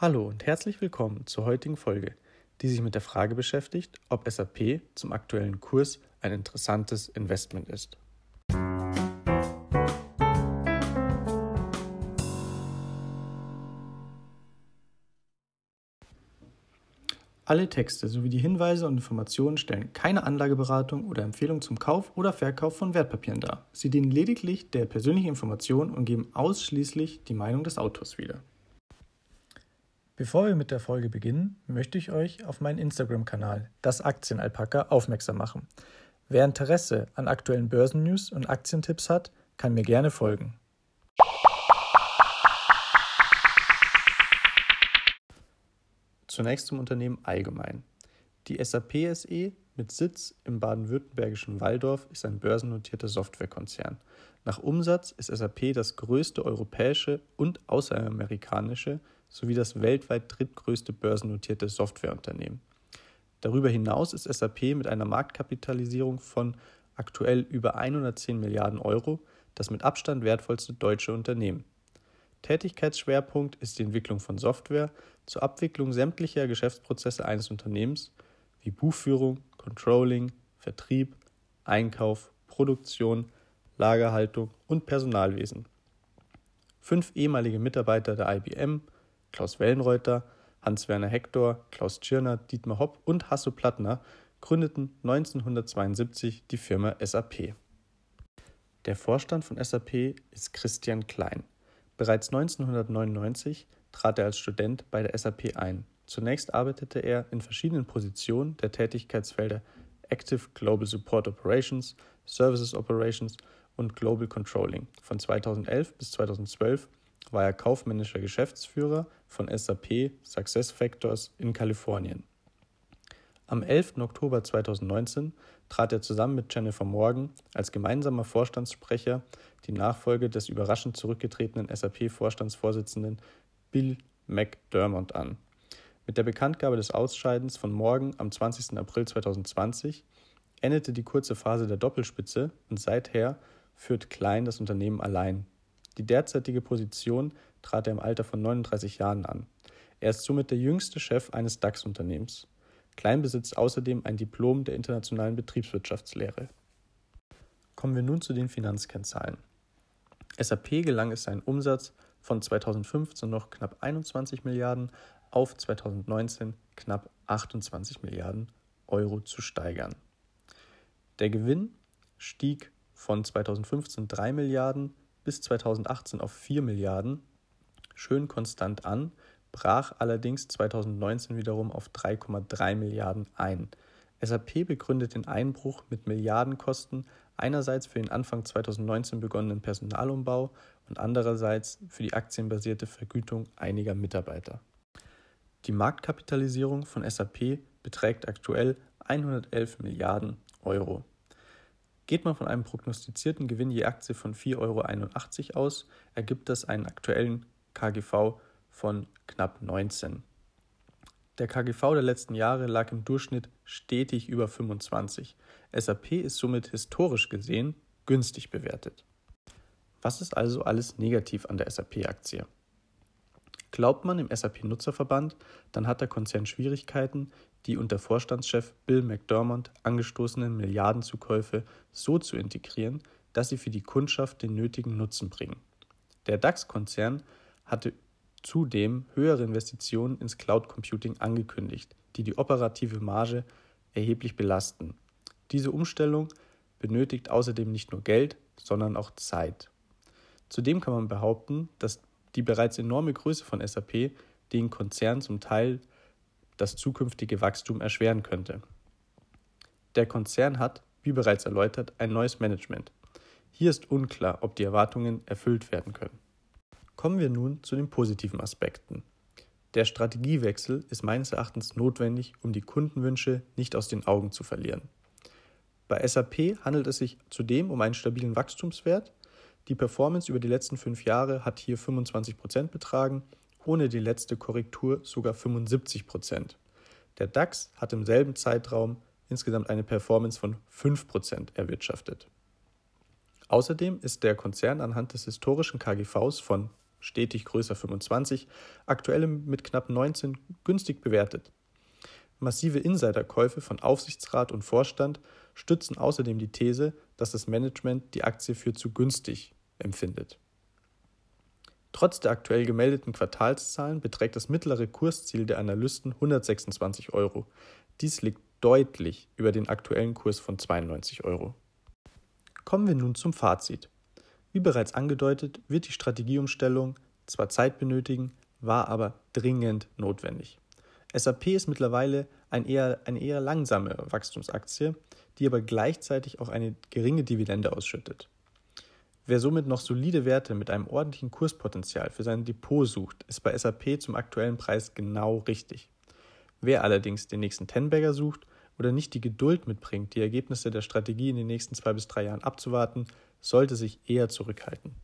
Hallo und herzlich willkommen zur heutigen Folge, die sich mit der Frage beschäftigt, ob SAP zum aktuellen Kurs ein interessantes Investment ist. Alle Texte sowie die Hinweise und Informationen stellen keine Anlageberatung oder Empfehlung zum Kauf oder Verkauf von Wertpapieren dar. Sie dienen lediglich der persönlichen Information und geben ausschließlich die Meinung des Autors wieder. Bevor wir mit der Folge beginnen, möchte ich euch auf meinen Instagram-Kanal, das Aktienalpaka, aufmerksam machen. Wer Interesse an aktuellen Börsennews und Aktientipps hat, kann mir gerne folgen. Zunächst zum Unternehmen allgemein. Die SAP SE mit Sitz im baden-württembergischen Walldorf ist ein börsennotierter Softwarekonzern. Nach Umsatz ist SAP das größte europäische und außeramerikanische sowie das weltweit drittgrößte börsennotierte Softwareunternehmen. Darüber hinaus ist SAP mit einer Marktkapitalisierung von aktuell über 110 Milliarden Euro das mit Abstand wertvollste deutsche Unternehmen. Tätigkeitsschwerpunkt ist die Entwicklung von Software zur Abwicklung sämtlicher Geschäftsprozesse eines Unternehmens wie Buchführung, Controlling, Vertrieb, Einkauf, Produktion, Lagerhaltung und Personalwesen. Fünf ehemalige Mitarbeiter der IBM Klaus Wellenreuter, Hans-Werner Hector, Klaus Tschirner, Dietmar Hopp und Hasso Plattner gründeten 1972 die Firma SAP. Der Vorstand von SAP ist Christian Klein. Bereits 1999 trat er als Student bei der SAP ein. Zunächst arbeitete er in verschiedenen Positionen der Tätigkeitsfelder Active Global Support Operations, Services Operations und Global Controlling. Von 2011 bis 2012 war er kaufmännischer Geschäftsführer von SAP SuccessFactors in Kalifornien. Am 11. Oktober 2019 trat er zusammen mit Jennifer Morgan als gemeinsamer Vorstandssprecher die Nachfolge des überraschend zurückgetretenen SAP-Vorstandsvorsitzenden Bill McDermott an. Mit der Bekanntgabe des Ausscheidens von Morgan am 20. April 2020 endete die kurze Phase der Doppelspitze und seither führt Klein das Unternehmen allein. Die derzeitige Position trat er im Alter von 39 Jahren an. Er ist somit der jüngste Chef eines DAX-Unternehmens. Klein besitzt außerdem ein Diplom der internationalen Betriebswirtschaftslehre. Kommen wir nun zu den Finanzkennzahlen. SAP gelang es, seinen Umsatz von 2015 noch knapp 21 Milliarden auf 2019 knapp 28 Milliarden Euro zu steigern. Der Gewinn stieg von 2015 3 Milliarden bis 2018 auf 4 Milliarden, schön konstant an, brach allerdings 2019 wiederum auf 3,3 Milliarden ein. SAP begründet den Einbruch mit Milliardenkosten einerseits für den Anfang 2019 begonnenen Personalumbau und andererseits für die aktienbasierte Vergütung einiger Mitarbeiter. Die Marktkapitalisierung von SAP beträgt aktuell 111 Milliarden Euro. Geht man von einem prognostizierten Gewinn je Aktie von 4,81 Euro aus, ergibt das einen aktuellen KGV von knapp 19. Der KGV der letzten Jahre lag im Durchschnitt stetig über 25. SAP ist somit historisch gesehen günstig bewertet. Was ist also alles negativ an der SAP-Aktie? Glaubt man im SAP-Nutzerverband, dann hat der Konzern Schwierigkeiten, die unter Vorstandschef Bill McDermott angestoßenen Milliardenzukäufe so zu integrieren, dass sie für die Kundschaft den nötigen Nutzen bringen. Der DAX-Konzern hatte zudem höhere Investitionen ins Cloud Computing angekündigt, die die operative Marge erheblich belasten. Diese Umstellung benötigt außerdem nicht nur Geld, sondern auch Zeit. Zudem kann man behaupten, dass die bereits enorme Größe von SAP den Konzern zum Teil das zukünftige Wachstum erschweren könnte. Der Konzern hat, wie bereits erläutert, ein neues Management. Hier ist unklar, ob die Erwartungen erfüllt werden können. Kommen wir nun zu den positiven Aspekten. Der Strategiewechsel ist meines Erachtens notwendig, um die Kundenwünsche nicht aus den Augen zu verlieren. Bei SAP handelt es sich zudem um einen stabilen Wachstumswert. Die Performance über die letzten fünf Jahre hat hier 25% betragen ohne die letzte Korrektur sogar 75 Prozent. Der DAX hat im selben Zeitraum insgesamt eine Performance von 5 Prozent erwirtschaftet. Außerdem ist der Konzern anhand des historischen KGVs von stetig größer 25, aktuell mit knapp 19 günstig bewertet. Massive Insiderkäufe von Aufsichtsrat und Vorstand stützen außerdem die These, dass das Management die Aktie für zu günstig empfindet. Trotz der aktuell gemeldeten Quartalszahlen beträgt das mittlere Kursziel der Analysten 126 Euro. Dies liegt deutlich über den aktuellen Kurs von 92 Euro. Kommen wir nun zum Fazit. Wie bereits angedeutet, wird die Strategieumstellung zwar Zeit benötigen, war aber dringend notwendig. SAP ist mittlerweile ein eher, eine eher langsame Wachstumsaktie, die aber gleichzeitig auch eine geringe Dividende ausschüttet. Wer somit noch solide Werte mit einem ordentlichen Kurspotenzial für sein Depot sucht, ist bei SAP zum aktuellen Preis genau richtig. Wer allerdings den nächsten Tenbagger sucht oder nicht die Geduld mitbringt, die Ergebnisse der Strategie in den nächsten zwei bis drei Jahren abzuwarten, sollte sich eher zurückhalten.